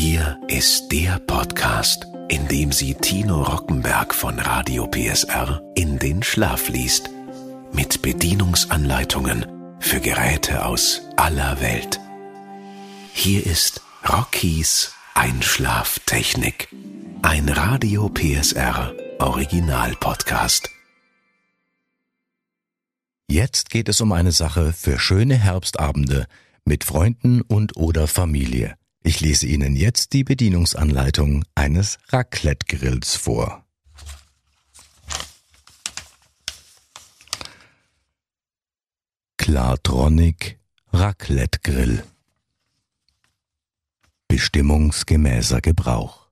Hier ist der Podcast, in dem sie Tino Rockenberg von Radio PSR in den Schlaf liest. Mit Bedienungsanleitungen für Geräte aus aller Welt. Hier ist Rockies Einschlaftechnik. Ein Radio PSR Original Podcast. Jetzt geht es um eine Sache für schöne Herbstabende mit Freunden und oder Familie. Ich lese Ihnen jetzt die Bedienungsanleitung eines Raclette-Grills vor. Klartronic Raclette Grill Bestimmungsgemäßer Gebrauch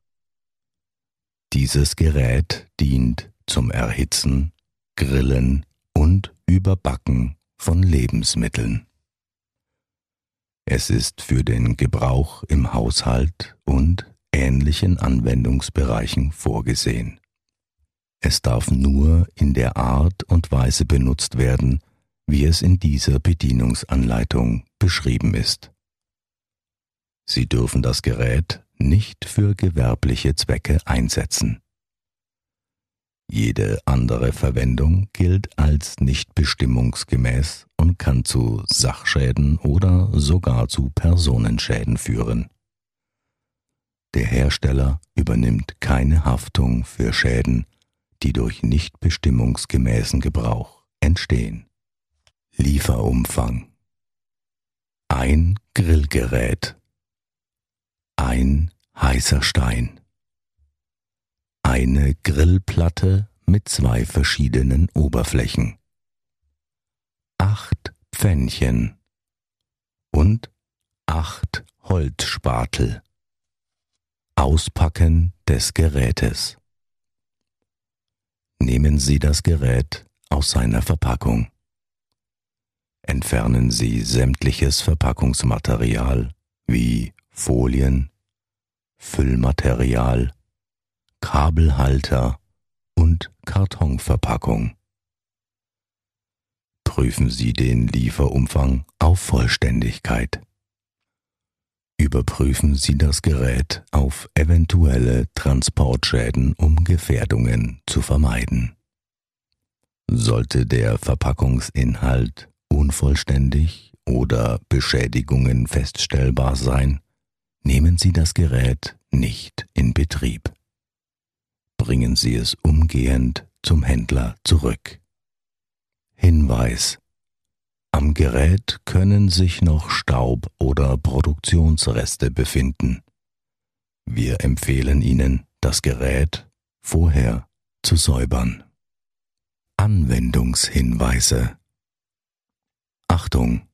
Dieses Gerät dient zum Erhitzen, Grillen und Überbacken von Lebensmitteln. Es ist für den Gebrauch im Haushalt und ähnlichen Anwendungsbereichen vorgesehen. Es darf nur in der Art und Weise benutzt werden, wie es in dieser Bedienungsanleitung beschrieben ist. Sie dürfen das Gerät nicht für gewerbliche Zwecke einsetzen. Jede andere Verwendung gilt als nicht bestimmungsgemäß und kann zu Sachschäden oder sogar zu Personenschäden führen. Der Hersteller übernimmt keine Haftung für Schäden, die durch nicht bestimmungsgemäßen Gebrauch entstehen. Lieferumfang ein Grillgerät ein heißer Stein eine Grillplatte mit zwei verschiedenen Oberflächen, acht Pfännchen und acht Holzspatel. Auspacken des Gerätes. Nehmen Sie das Gerät aus seiner Verpackung. Entfernen Sie sämtliches Verpackungsmaterial wie Folien, Füllmaterial, Kabelhalter und Kartonverpackung. Prüfen Sie den Lieferumfang auf Vollständigkeit. Überprüfen Sie das Gerät auf eventuelle Transportschäden, um Gefährdungen zu vermeiden. Sollte der Verpackungsinhalt unvollständig oder Beschädigungen feststellbar sein, nehmen Sie das Gerät nicht in Betrieb bringen Sie es umgehend zum Händler zurück. Hinweis Am Gerät können sich noch Staub oder Produktionsreste befinden. Wir empfehlen Ihnen, das Gerät vorher zu säubern. Anwendungshinweise Achtung!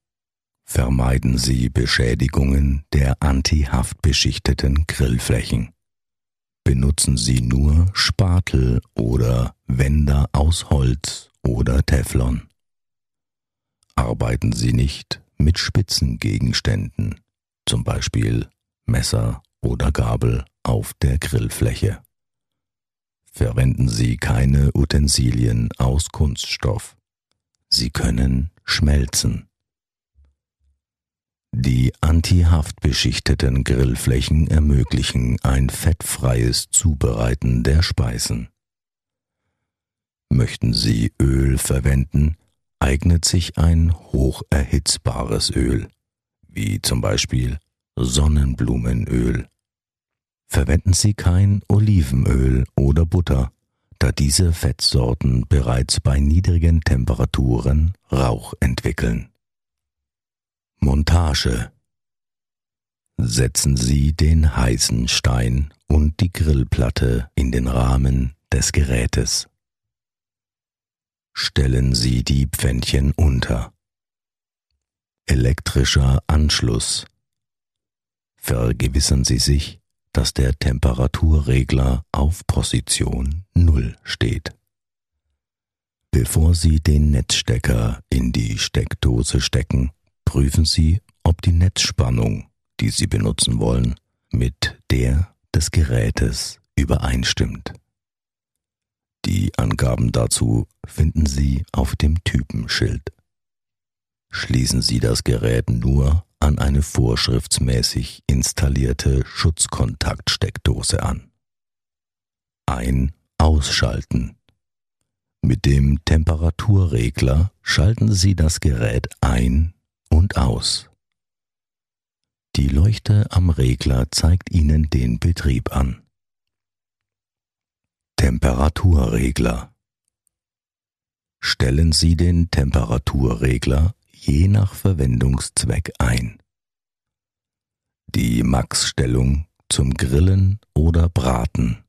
Vermeiden Sie Beschädigungen der antihaftbeschichteten Grillflächen benutzen Sie nur Spatel oder Wender aus Holz oder Teflon. Arbeiten Sie nicht mit spitzen Gegenständen, zum Beispiel Messer oder Gabel auf der Grillfläche. Verwenden Sie keine Utensilien aus Kunststoff. Sie können schmelzen. Die antihaftbeschichteten Grillflächen ermöglichen ein fettfreies Zubereiten der Speisen. Möchten Sie Öl verwenden, eignet sich ein hocherhitzbares Öl, wie zum Beispiel Sonnenblumenöl. Verwenden Sie kein Olivenöl oder Butter, da diese Fettsorten bereits bei niedrigen Temperaturen Rauch entwickeln. Montage Setzen Sie den heißen Stein und die Grillplatte in den Rahmen des Gerätes. Stellen Sie die Pfännchen unter. Elektrischer Anschluss. Vergewissern Sie sich, dass der Temperaturregler auf Position 0 steht. Bevor Sie den Netzstecker in die Steckdose stecken, prüfen Sie, ob die Netzspannung, die Sie benutzen wollen, mit der des Gerätes übereinstimmt. Die Angaben dazu finden Sie auf dem Typenschild. Schließen Sie das Gerät nur an eine vorschriftsmäßig installierte Schutzkontaktsteckdose an. Ein Ausschalten. Mit dem Temperaturregler schalten Sie das Gerät ein und aus. Die Leuchte am Regler zeigt Ihnen den Betrieb an. Temperaturregler. Stellen Sie den Temperaturregler je nach Verwendungszweck ein. Die Max-Stellung zum Grillen oder Braten.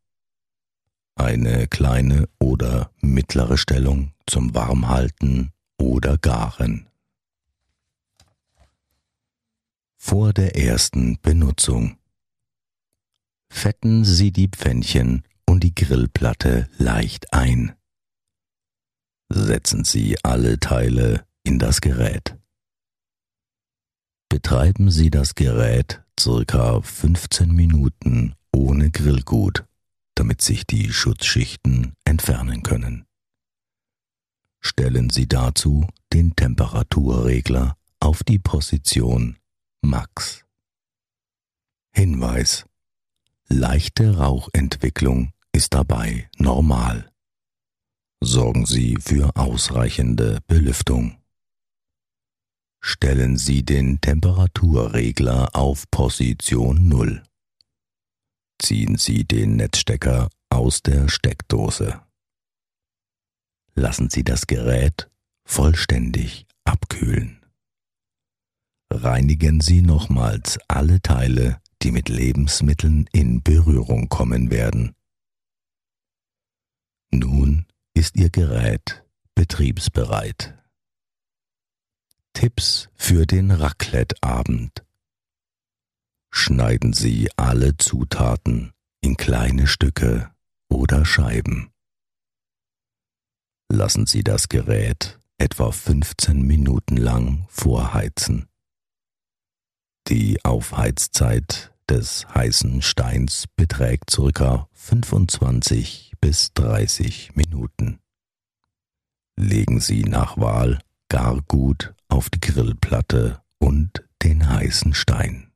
Eine kleine oder mittlere Stellung zum Warmhalten oder Garen. Vor der ersten Benutzung. Fetten Sie die Pfännchen und die Grillplatte leicht ein. Setzen Sie alle Teile in das Gerät. Betreiben Sie das Gerät circa 15 Minuten ohne Grillgut, damit sich die Schutzschichten entfernen können. Stellen Sie dazu den Temperaturregler auf die Position Max. Hinweis. Leichte Rauchentwicklung ist dabei normal. Sorgen Sie für ausreichende Belüftung. Stellen Sie den Temperaturregler auf Position 0. Ziehen Sie den Netzstecker aus der Steckdose. Lassen Sie das Gerät vollständig abkühlen reinigen Sie nochmals alle Teile, die mit Lebensmitteln in Berührung kommen werden. Nun ist Ihr Gerät betriebsbereit. Tipps für den Raclette-Abend. Schneiden Sie alle Zutaten in kleine Stücke oder Scheiben. Lassen Sie das Gerät etwa 15 Minuten lang vorheizen. Die Aufheizzeit des heißen Steins beträgt ca. 25 bis 30 Minuten. Legen Sie nach Wahl gar gut auf die Grillplatte und den heißen Stein.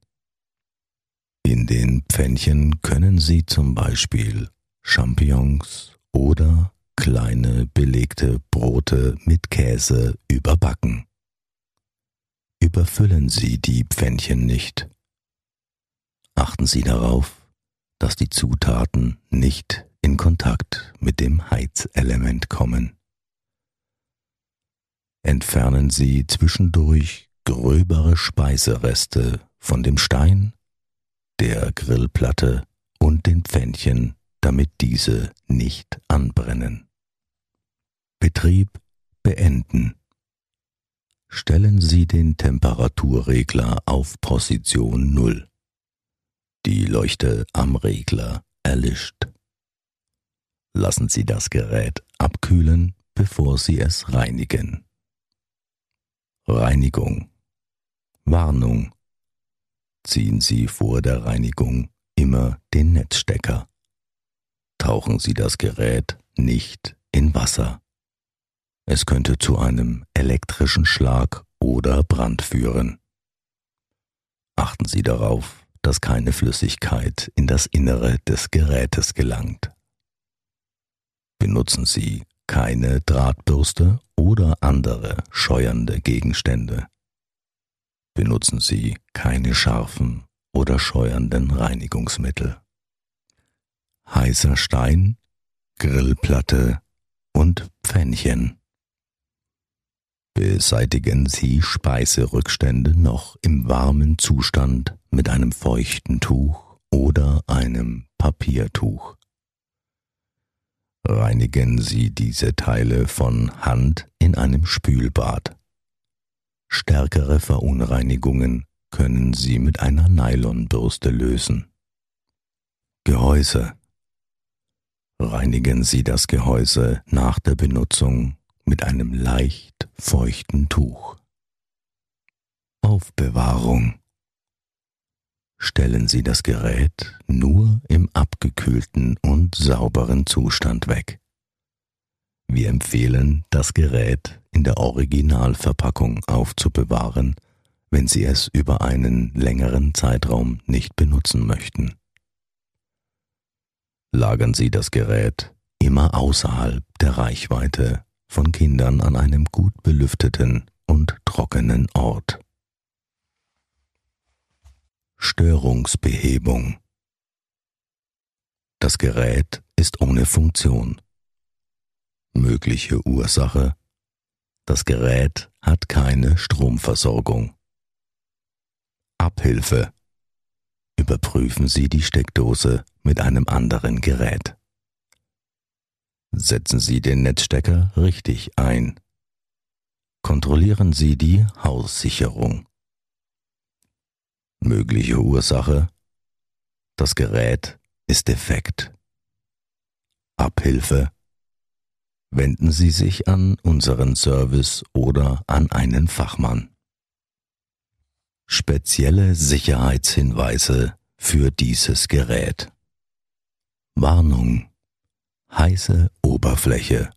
In den Pfännchen können Sie zum Beispiel Champignons oder kleine belegte Brote mit Käse überbacken überfüllen Sie die Pfännchen nicht. Achten Sie darauf, dass die Zutaten nicht in Kontakt mit dem Heizelement kommen. Entfernen Sie zwischendurch gröbere Speisereste von dem Stein, der Grillplatte und den Pfännchen, damit diese nicht anbrennen. Betrieb beenden. Stellen Sie den Temperaturregler auf Position 0. Die Leuchte am Regler erlischt. Lassen Sie das Gerät abkühlen, bevor Sie es reinigen. Reinigung. Warnung. Ziehen Sie vor der Reinigung immer den Netzstecker. Tauchen Sie das Gerät nicht in Wasser. Es könnte zu einem elektrischen Schlag oder Brand führen. Achten Sie darauf, dass keine Flüssigkeit in das Innere des Gerätes gelangt. Benutzen Sie keine Drahtbürste oder andere scheuernde Gegenstände. Benutzen Sie keine scharfen oder scheuernden Reinigungsmittel. Heißer Stein, Grillplatte und Pfännchen beseitigen Sie Speiserückstände noch im warmen Zustand mit einem feuchten Tuch oder einem Papiertuch. Reinigen Sie diese Teile von Hand in einem Spülbad. Stärkere Verunreinigungen können Sie mit einer Nylonbürste lösen. Gehäuse. Reinigen Sie das Gehäuse nach der Benutzung mit einem leicht feuchten Tuch. Aufbewahrung. Stellen Sie das Gerät nur im abgekühlten und sauberen Zustand weg. Wir empfehlen, das Gerät in der Originalverpackung aufzubewahren, wenn Sie es über einen längeren Zeitraum nicht benutzen möchten. Lagern Sie das Gerät immer außerhalb der Reichweite von Kindern an einem gut belüfteten und trockenen Ort. Störungsbehebung Das Gerät ist ohne Funktion. Mögliche Ursache Das Gerät hat keine Stromversorgung. Abhilfe Überprüfen Sie die Steckdose mit einem anderen Gerät. Setzen Sie den Netzstecker richtig ein. Kontrollieren Sie die Haussicherung. Mögliche Ursache Das Gerät ist defekt. Abhilfe Wenden Sie sich an unseren Service oder an einen Fachmann. Spezielle Sicherheitshinweise für dieses Gerät. Warnung heiße Oberfläche.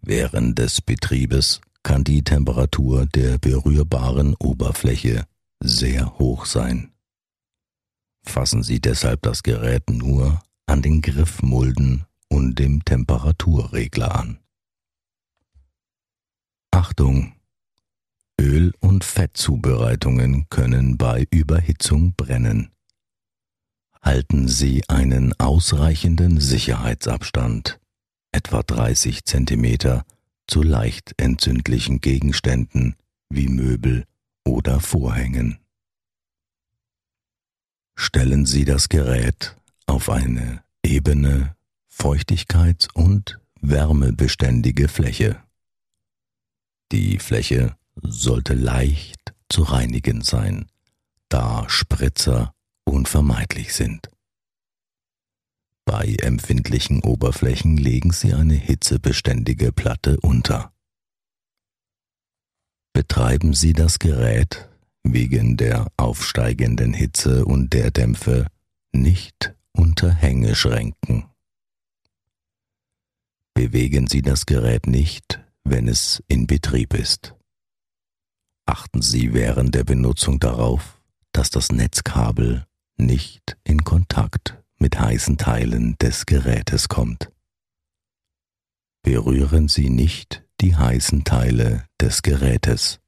Während des Betriebes kann die Temperatur der berührbaren Oberfläche sehr hoch sein. Fassen Sie deshalb das Gerät nur an den Griffmulden und dem Temperaturregler an. Achtung! Öl- und Fettzubereitungen können bei Überhitzung brennen halten Sie einen ausreichenden Sicherheitsabstand, etwa 30 cm, zu leicht entzündlichen Gegenständen wie Möbel oder Vorhängen. Stellen Sie das Gerät auf eine ebene, feuchtigkeits- und wärmebeständige Fläche. Die Fläche sollte leicht zu reinigen sein, da Spritzer unvermeidlich sind. Bei empfindlichen Oberflächen legen Sie eine hitzebeständige Platte unter. Betreiben Sie das Gerät wegen der aufsteigenden Hitze und der Dämpfe nicht unter Hängeschränken. Bewegen Sie das Gerät nicht, wenn es in Betrieb ist. Achten Sie während der Benutzung darauf, dass das Netzkabel nicht in Kontakt mit heißen Teilen des Gerätes kommt. Berühren Sie nicht die heißen Teile des Gerätes.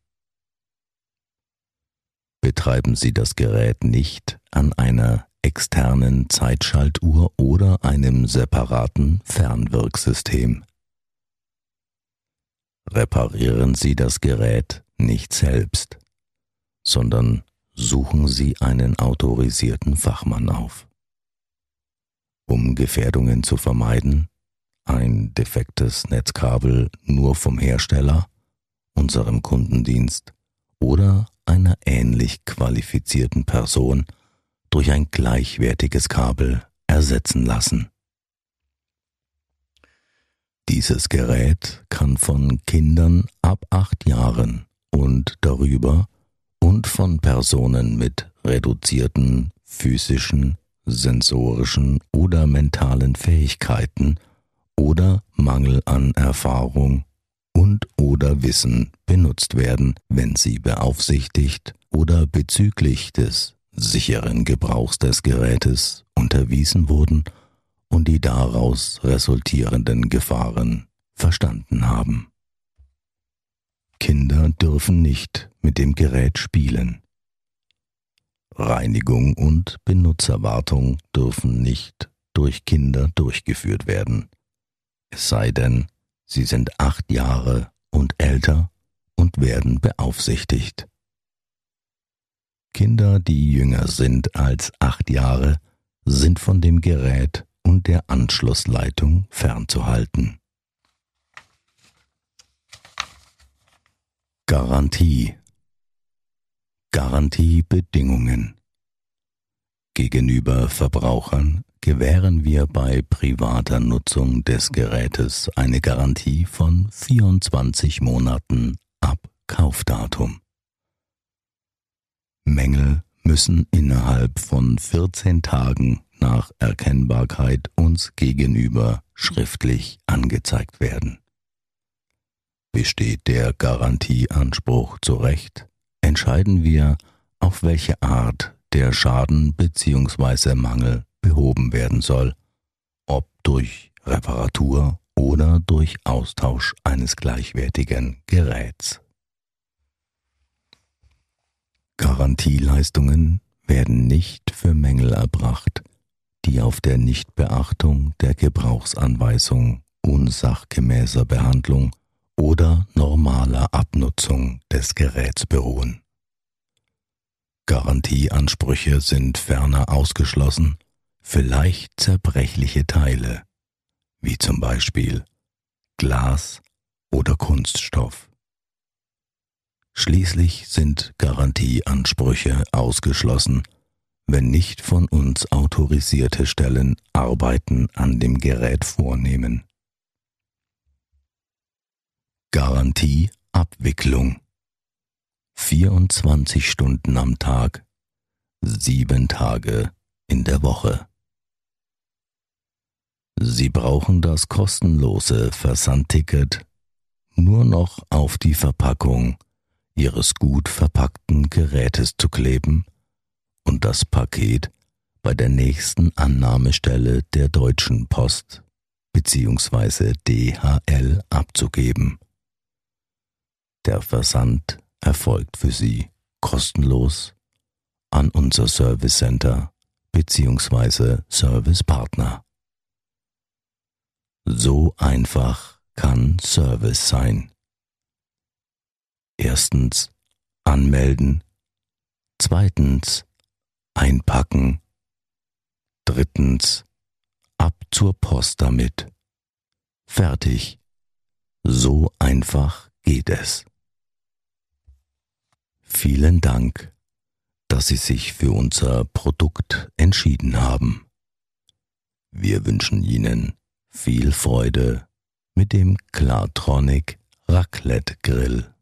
Betreiben Sie das Gerät nicht an einer externen Zeitschaltuhr oder einem separaten Fernwirksystem. Reparieren Sie das Gerät nicht selbst, sondern suchen Sie einen autorisierten Fachmann auf. Um Gefährdungen zu vermeiden, ein defektes Netzkabel nur vom Hersteller, unserem Kundendienst oder einer ähnlich qualifizierten Person durch ein gleichwertiges Kabel ersetzen lassen. Dieses Gerät kann von Kindern ab acht Jahren und darüber von Personen mit reduzierten physischen, sensorischen oder mentalen Fähigkeiten oder Mangel an Erfahrung und oder Wissen benutzt werden, wenn sie beaufsichtigt oder bezüglich des sicheren Gebrauchs des Gerätes unterwiesen wurden und die daraus resultierenden Gefahren verstanden haben. Kinder dürfen nicht mit dem Gerät spielen. Reinigung und Benutzerwartung dürfen nicht durch Kinder durchgeführt werden, es sei denn, sie sind acht Jahre und älter und werden beaufsichtigt. Kinder, die jünger sind als acht Jahre, sind von dem Gerät und der Anschlussleitung fernzuhalten. Garantie Garantiebedingungen Gegenüber Verbrauchern gewähren wir bei privater Nutzung des Gerätes eine Garantie von 24 Monaten ab Kaufdatum. Mängel müssen innerhalb von 14 Tagen nach Erkennbarkeit uns gegenüber schriftlich angezeigt werden. Besteht der Garantieanspruch zu Recht, entscheiden wir, auf welche Art der Schaden bzw. Mangel behoben werden soll, ob durch Reparatur oder durch Austausch eines gleichwertigen Geräts. Garantieleistungen werden nicht für Mängel erbracht, die auf der Nichtbeachtung der Gebrauchsanweisung unsachgemäßer Behandlung oder normaler Abnutzung des Geräts beruhen. Garantieansprüche sind ferner ausgeschlossen für leicht zerbrechliche Teile, wie zum Beispiel Glas oder Kunststoff. Schließlich sind Garantieansprüche ausgeschlossen, wenn nicht von uns autorisierte Stellen Arbeiten an dem Gerät vornehmen. Garantieabwicklung 24 Stunden am Tag, sieben Tage in der Woche. Sie brauchen das kostenlose Versandticket nur noch auf die Verpackung Ihres gut verpackten Gerätes zu kleben und das Paket bei der nächsten Annahmestelle der Deutschen Post bzw. DHL abzugeben. Der Versand erfolgt für Sie kostenlos an unser Service Center bzw. Servicepartner. So einfach kann Service sein. Erstens anmelden, zweitens einpacken, drittens ab zur Post damit. Fertig. So einfach geht es. Vielen Dank, dass Sie sich für unser Produkt entschieden haben. Wir wünschen Ihnen viel Freude mit dem Klartronic Raclette Grill.